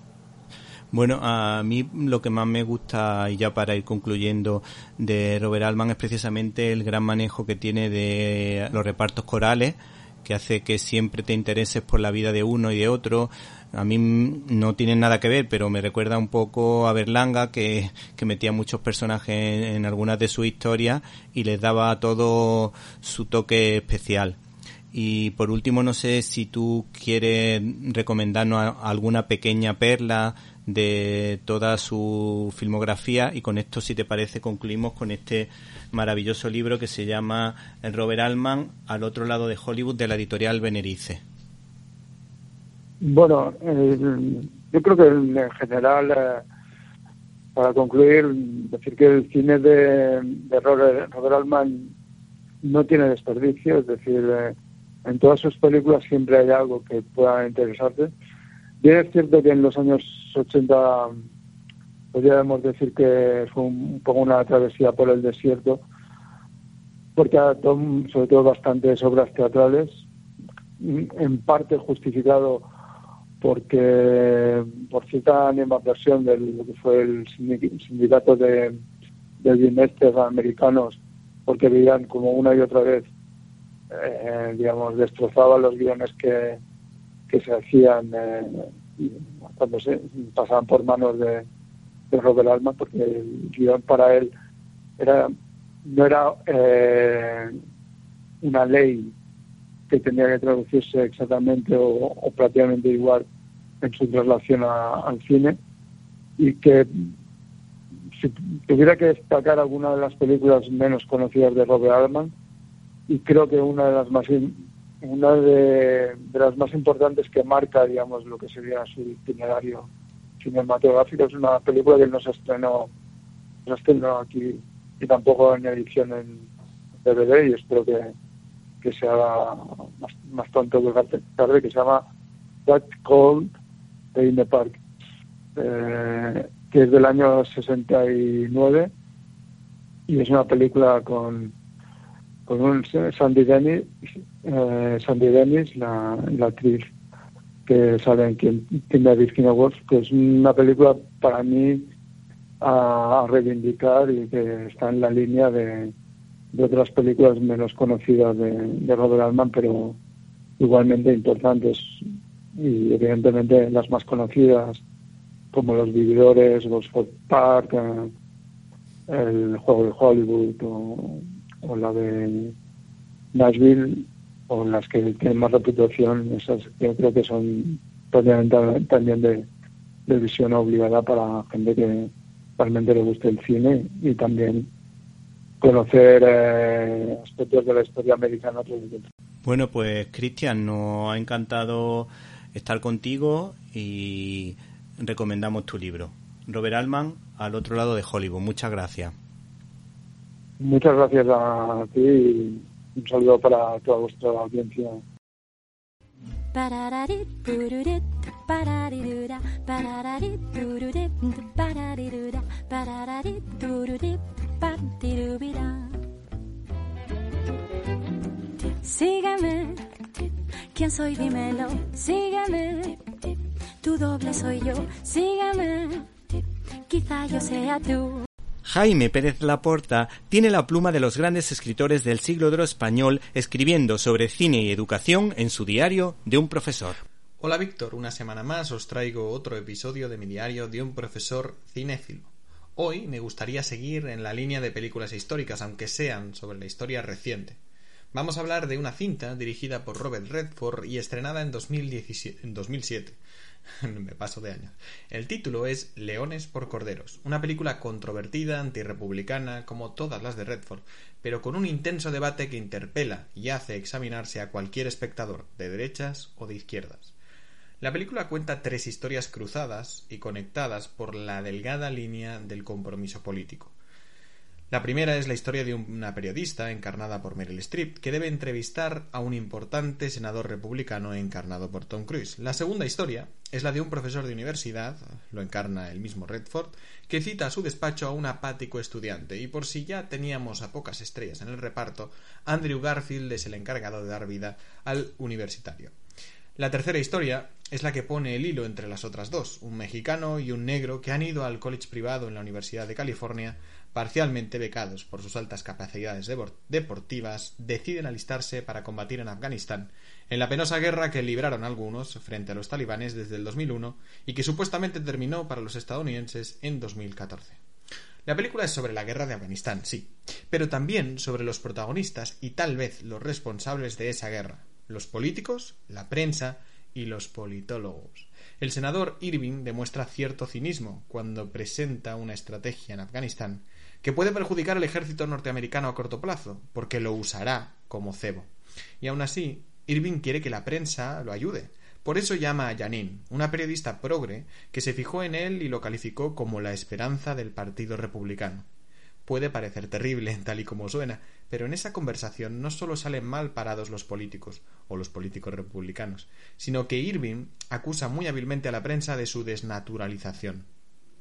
Bueno, a mí lo que más me gusta, y ya para ir concluyendo, de Robert Altman es precisamente el gran manejo que tiene de los repartos corales, que hace que siempre te intereses por la vida de uno y de otro. A mí no tiene nada que ver, pero me recuerda un poco a Berlanga, que, que metía muchos personajes en, algunas de sus historias y les daba todo su toque especial. Y por último, no sé si tú quieres recomendarnos alguna pequeña perla de toda su filmografía y con esto, si te parece, concluimos con este maravilloso libro que se llama Robert Altman al otro lado de Hollywood de la editorial Benerice. Bueno, eh, yo creo que en general, eh, para concluir, decir que el cine de, de Robert, Robert, Altman no tiene desperdicio, es decir, eh, en todas sus películas siempre hay algo que pueda interesarte. Y es cierto que en los años 80 podríamos decir que fue un, poco una travesía por el desierto, porque sobre todo bastantes obras teatrales, en parte justificado porque por cierta animación de lo que fue el sindicato de, de guionistas americanos, porque veían como una y otra vez eh, digamos, destrozaba los guiones que, que se hacían eh, cuando se pasaban por manos de, Robert Alma, porque el guion para él era no era eh, una ley que tenía que traducirse exactamente o, prácticamente igual en su traslación al cine y que si tuviera que destacar alguna de las películas menos conocidas de Robert Altman y creo que una de las más una de, las más importantes que marca digamos lo que sería su itinerario cinematográfico. Es una película que no se estrenó no se estrenó aquí y tampoco en edición en DVD y espero que, que se haga más, más tonto que tarde que se llama That Cold de In the Park eh, que es del año 69 y es una película con con un Sandy Dennis, eh, Sandy Dennis la, la, actriz que sale en quien tiene Virginia Woolf, que es una película para mí a, reivindicar y que está en la línea de, de otras películas menos conocidas de, de, Robert Altman, pero igualmente importantes y evidentemente las más conocidas como Los Vividores, Los Park, eh, El Juego de Hollywood o o la de Nashville o las que tienen más reputación, esas yo creo que son también de, visión obligada para gente que realmente le guste el cine y también conocer eh, aspectos de la historia americana. Bueno, pues Cristian, nos ha encantado estar contigo y recomendamos tu libro. Robert Altman, al otro lado de Hollywood. Muchas gracias. Muchas gracias a ti y un saludo para toda vuestra audiencia. Sígueme, ¿quién soy? Dímelo, sígueme, tu doble soy yo, sígueme, quizá yo sea tú. Jaime Pérez Laporta tiene la pluma de los grandes escritores del siglo de español escribiendo sobre cine y educación en su diario de un profesor. Hola Víctor, una semana más os traigo otro episodio de mi diario de un profesor cinéfilo. Hoy me gustaría seguir en la línea de películas históricas, aunque sean sobre la historia reciente. Vamos a hablar de una cinta dirigida por Robert Redford y estrenada en, 2017, en 2007 *laughs* me paso de años. El título es Leones por Corderos, una película controvertida, antirrepublicana, como todas las de Redford, pero con un intenso debate que interpela y hace examinarse a cualquier espectador, de derechas o de izquierdas. La película cuenta tres historias cruzadas y conectadas por la delgada línea del compromiso político. La primera es la historia de una periodista encarnada por Meryl Streep que debe entrevistar a un importante senador republicano encarnado por Tom Cruise. La segunda historia es la de un profesor de universidad, lo encarna el mismo Redford, que cita a su despacho a un apático estudiante y por si ya teníamos a pocas estrellas en el reparto, Andrew Garfield es el encargado de dar vida al universitario. La tercera historia es la que pone el hilo entre las otras dos, un mexicano y un negro que han ido al college privado en la Universidad de California parcialmente becados por sus altas capacidades deportivas, deciden alistarse para combatir en Afganistán, en la penosa guerra que libraron algunos frente a los talibanes desde el 2001 y que supuestamente terminó para los estadounidenses en 2014. La película es sobre la guerra de Afganistán, sí, pero también sobre los protagonistas y tal vez los responsables de esa guerra, los políticos, la prensa y los politólogos. El senador Irving demuestra cierto cinismo cuando presenta una estrategia en Afganistán que puede perjudicar al ejército norteamericano a corto plazo, porque lo usará como cebo. Y aún así, Irving quiere que la prensa lo ayude. Por eso llama a Janine, una periodista progre que se fijó en él y lo calificó como la esperanza del Partido Republicano. Puede parecer terrible, *laughs* tal y como suena, pero en esa conversación no solo salen mal parados los políticos, o los políticos republicanos, sino que Irving acusa muy hábilmente a la prensa de su desnaturalización.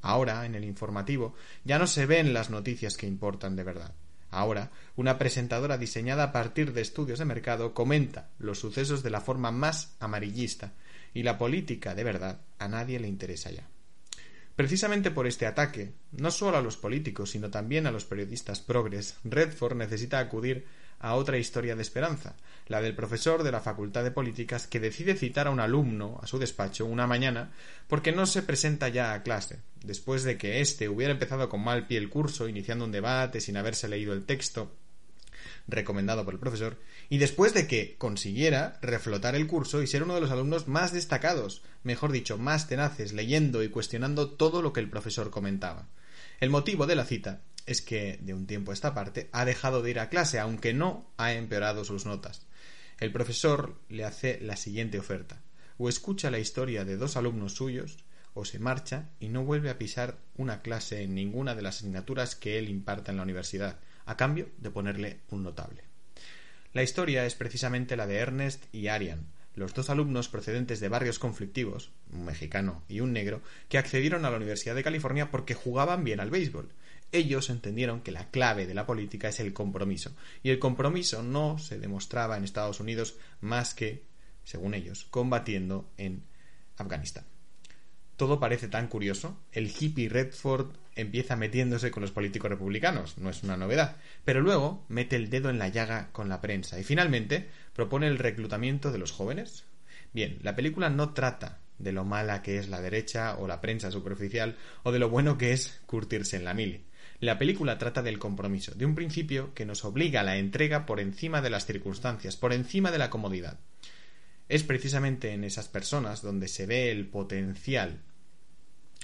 Ahora, en el informativo, ya no se ven las noticias que importan de verdad. Ahora, una presentadora diseñada a partir de estudios de mercado comenta los sucesos de la forma más amarillista, y la política de verdad a nadie le interesa ya. Precisamente por este ataque, no solo a los políticos, sino también a los periodistas progres, Redford necesita acudir a otra historia de esperanza, la del profesor de la Facultad de Políticas que decide citar a un alumno a su despacho una mañana porque no se presenta ya a clase, después de que éste hubiera empezado con mal pie el curso, iniciando un debate sin haberse leído el texto recomendado por el profesor, y después de que consiguiera reflotar el curso y ser uno de los alumnos más destacados, mejor dicho, más tenaces, leyendo y cuestionando todo lo que el profesor comentaba. El motivo de la cita es que, de un tiempo a esta parte, ha dejado de ir a clase, aunque no ha empeorado sus notas. El profesor le hace la siguiente oferta. O escucha la historia de dos alumnos suyos, o se marcha y no vuelve a pisar una clase en ninguna de las asignaturas que él imparta en la universidad, a cambio de ponerle un notable. La historia es precisamente la de Ernest y Arian, los dos alumnos procedentes de barrios conflictivos, un mexicano y un negro, que accedieron a la Universidad de California porque jugaban bien al béisbol. Ellos entendieron que la clave de la política es el compromiso, y el compromiso no se demostraba en Estados Unidos más que, según ellos, combatiendo en Afganistán. Todo parece tan curioso. El hippie Redford empieza metiéndose con los políticos republicanos, no es una novedad, pero luego mete el dedo en la llaga con la prensa y finalmente propone el reclutamiento de los jóvenes. Bien, la película no trata de lo mala que es la derecha o la prensa superficial o de lo bueno que es curtirse en la mili. La película trata del compromiso, de un principio que nos obliga a la entrega por encima de las circunstancias, por encima de la comodidad. Es precisamente en esas personas donde se ve el potencial.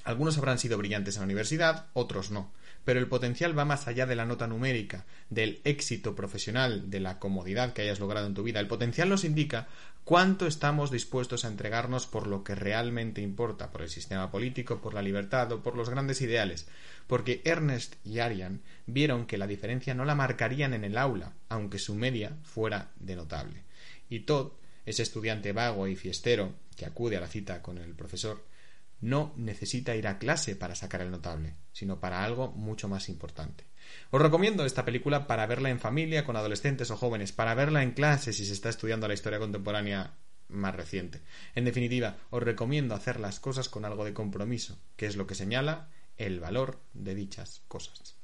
Algunos habrán sido brillantes en la universidad, otros no pero el potencial va más allá de la nota numérica, del éxito profesional, de la comodidad que hayas logrado en tu vida. El potencial nos indica cuánto estamos dispuestos a entregarnos por lo que realmente importa, por el sistema político, por la libertad o por los grandes ideales, porque Ernest y Arian vieron que la diferencia no la marcarían en el aula, aunque su media fuera de notable. Y Todd, ese estudiante vago y fiestero que acude a la cita con el profesor, no necesita ir a clase para sacar el notable, sino para algo mucho más importante. Os recomiendo esta película para verla en familia, con adolescentes o jóvenes, para verla en clase si se está estudiando la historia contemporánea más reciente. En definitiva, os recomiendo hacer las cosas con algo de compromiso, que es lo que señala el valor de dichas cosas.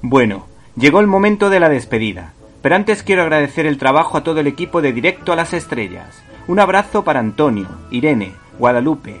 Bueno, llegó el momento de la despedida, pero antes quiero agradecer el trabajo a todo el equipo de Directo a las Estrellas. Un abrazo para Antonio, Irene, Guadalupe,